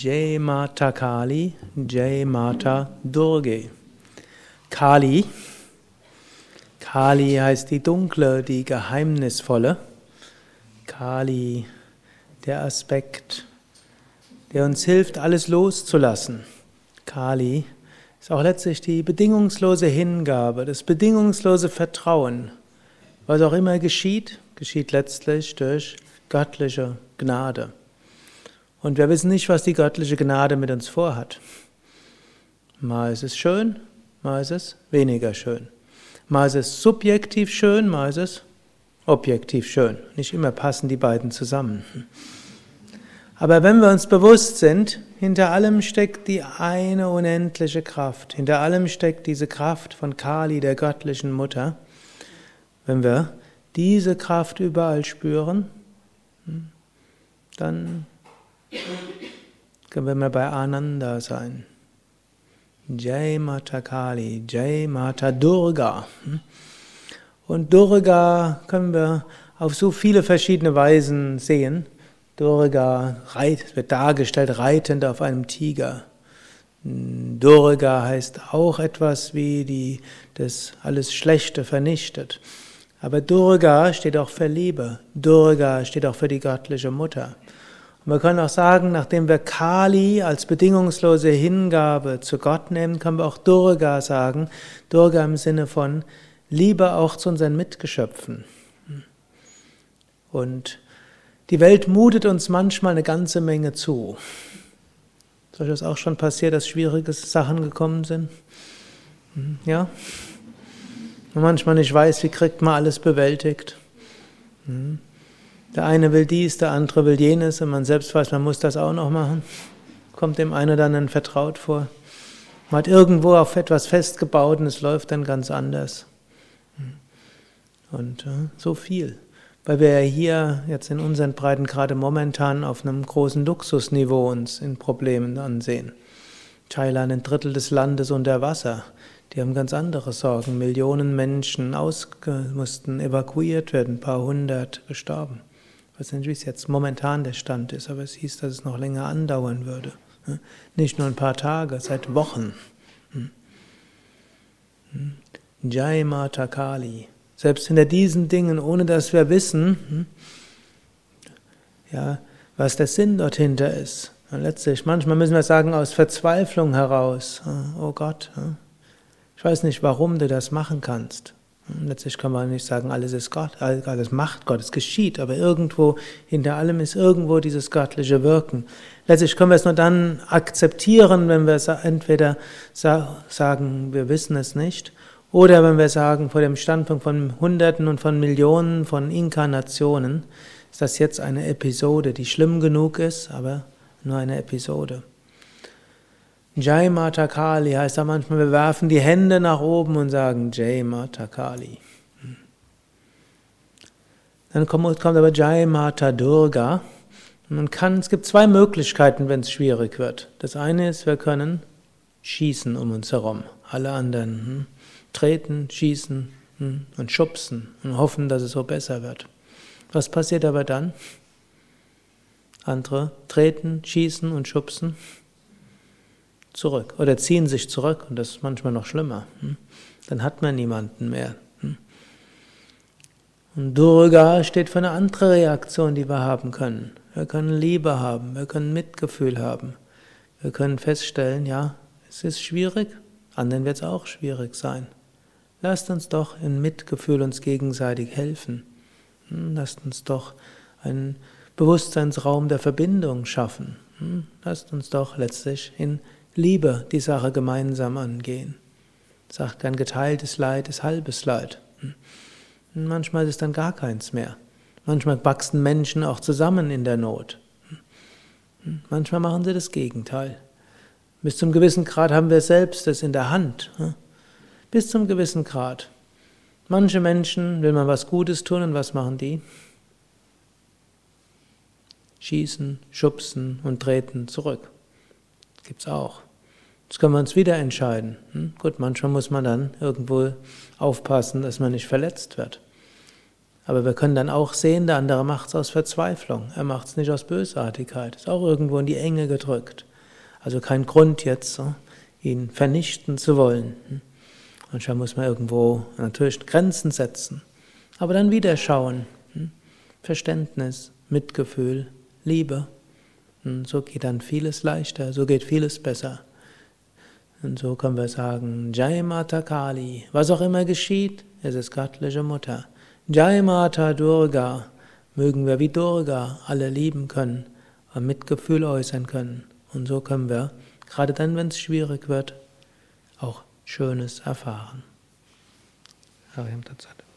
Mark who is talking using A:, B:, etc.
A: Jai Mata Kali, Jai Mata Durge. Kali. Kali heißt die dunkle, die geheimnisvolle. Kali, der Aspekt, der uns hilft, alles loszulassen. Kali ist auch letztlich die bedingungslose Hingabe, das bedingungslose Vertrauen. Was auch immer geschieht, geschieht letztlich durch göttliche Gnade. Und wir wissen nicht, was die göttliche Gnade mit uns vorhat. Mal ist es schön, mal ist es weniger schön. Mal ist es subjektiv schön, mal ist es objektiv schön. Nicht immer passen die beiden zusammen. Aber wenn wir uns bewusst sind, hinter allem steckt die eine unendliche Kraft, hinter allem steckt diese Kraft von Kali, der göttlichen Mutter, wenn wir diese Kraft überall spüren, dann können wir mal bei Ananda sein. Jai Mata Kali, Jai Mata Durga. Und Durga können wir auf so viele verschiedene Weisen sehen. Durga wird dargestellt reitend auf einem Tiger. Durga heißt auch etwas wie die das alles Schlechte vernichtet. Aber Durga steht auch für Liebe. Durga steht auch für die göttliche Mutter. Wir können auch sagen, nachdem wir Kali als bedingungslose Hingabe zu Gott nehmen, können wir auch Durga sagen. Durga im Sinne von Liebe auch zu unseren Mitgeschöpfen. Und die Welt mutet uns manchmal eine ganze Menge zu. Euch das auch schon passiert, dass schwierige Sachen gekommen sind? Hm, ja? Und manchmal nicht weiß, wie kriegt man alles bewältigt. Hm. Der eine will dies, der andere will jenes und man selbst weiß, man muss das auch noch machen. Kommt dem einen oder anderen vertraut vor. Man hat irgendwo auf etwas festgebaut und es läuft dann ganz anders. Und äh, so viel. Weil wir ja hier jetzt in unseren Breiten gerade momentan auf einem großen Luxusniveau uns in Problemen ansehen. Thailand, ein Drittel des Landes unter Wasser. Die haben ganz andere Sorgen. Millionen Menschen mussten evakuiert werden, ein paar hundert gestorben. Weiß nicht, wie es jetzt momentan der Stand ist, aber es hieß, dass es noch länger andauern würde. Nicht nur ein paar Tage, seit Wochen. Hm. Hm. Jai Mata Kali. Selbst hinter diesen Dingen, ohne dass wir wissen, hm, ja, was der Sinn dort hinter ist. Letztlich, manchmal müssen wir sagen, aus Verzweiflung heraus, oh Gott, ich weiß nicht, warum du das machen kannst. Letztlich kann man nicht sagen, alles ist Gott, alles macht Gott, es geschieht, aber irgendwo, hinter allem ist irgendwo dieses göttliche Wirken. Letztlich können wir es nur dann akzeptieren, wenn wir entweder sagen, wir wissen es nicht, oder wenn wir sagen, vor dem Standpunkt von Hunderten und von Millionen von Inkarnationen, ist das jetzt eine Episode, die schlimm genug ist, aber nur eine Episode. Jai Mata Kali heißt da manchmal, wir werfen die Hände nach oben und sagen Jai Mata Kali. Dann kommt, kommt aber Jai Mata Durga. Man kann, es gibt zwei Möglichkeiten, wenn es schwierig wird. Das eine ist, wir können schießen um uns herum. Alle anderen hm, treten, schießen hm, und schubsen und hoffen, dass es so besser wird. Was passiert aber dann? Andere treten, schießen und schubsen zurück oder ziehen sich zurück und das ist manchmal noch schlimmer. Hm? Dann hat man niemanden mehr. Hm? Und Durga steht für eine andere Reaktion, die wir haben können. Wir können Liebe haben, wir können Mitgefühl haben. Wir können feststellen, ja, es ist schwierig, anderen wird es auch schwierig sein. Lasst uns doch in Mitgefühl uns gegenseitig helfen. Hm? Lasst uns doch einen Bewusstseinsraum der Verbindung schaffen. Lasst uns doch letztlich in Liebe die Sache gemeinsam angehen. Sagt, ein geteiltes Leid ist halbes Leid. Und hm. manchmal ist dann gar keins mehr. Manchmal wachsen Menschen auch zusammen in der Not. Hm. Manchmal machen sie das Gegenteil. Bis zum gewissen Grad haben wir selbst das in der Hand. Hm. Bis zum gewissen Grad. Manche Menschen will man was Gutes tun und was machen die? Schießen, schubsen und treten zurück. Gibt es auch. Das können wir uns wieder entscheiden. Hm? Gut, manchmal muss man dann irgendwo aufpassen, dass man nicht verletzt wird. Aber wir können dann auch sehen, der andere macht es aus Verzweiflung. Er macht es nicht aus Bösartigkeit. Ist auch irgendwo in die Enge gedrückt. Also kein Grund jetzt, ihn vernichten zu wollen. Manchmal muss man irgendwo natürlich Grenzen setzen, aber dann wieder schauen. Verständnis, Mitgefühl, Liebe. Und so geht dann vieles leichter, so geht vieles besser. Und so können wir sagen, Jai Mata Kali, was auch immer geschieht, es ist göttliche Mutter. Jai Mata Durga, mögen wir wie Durga alle lieben können und Mitgefühl äußern können. Und so können wir, gerade dann, wenn es schwierig wird, auch Schönes erfahren. Hariam Tatsat.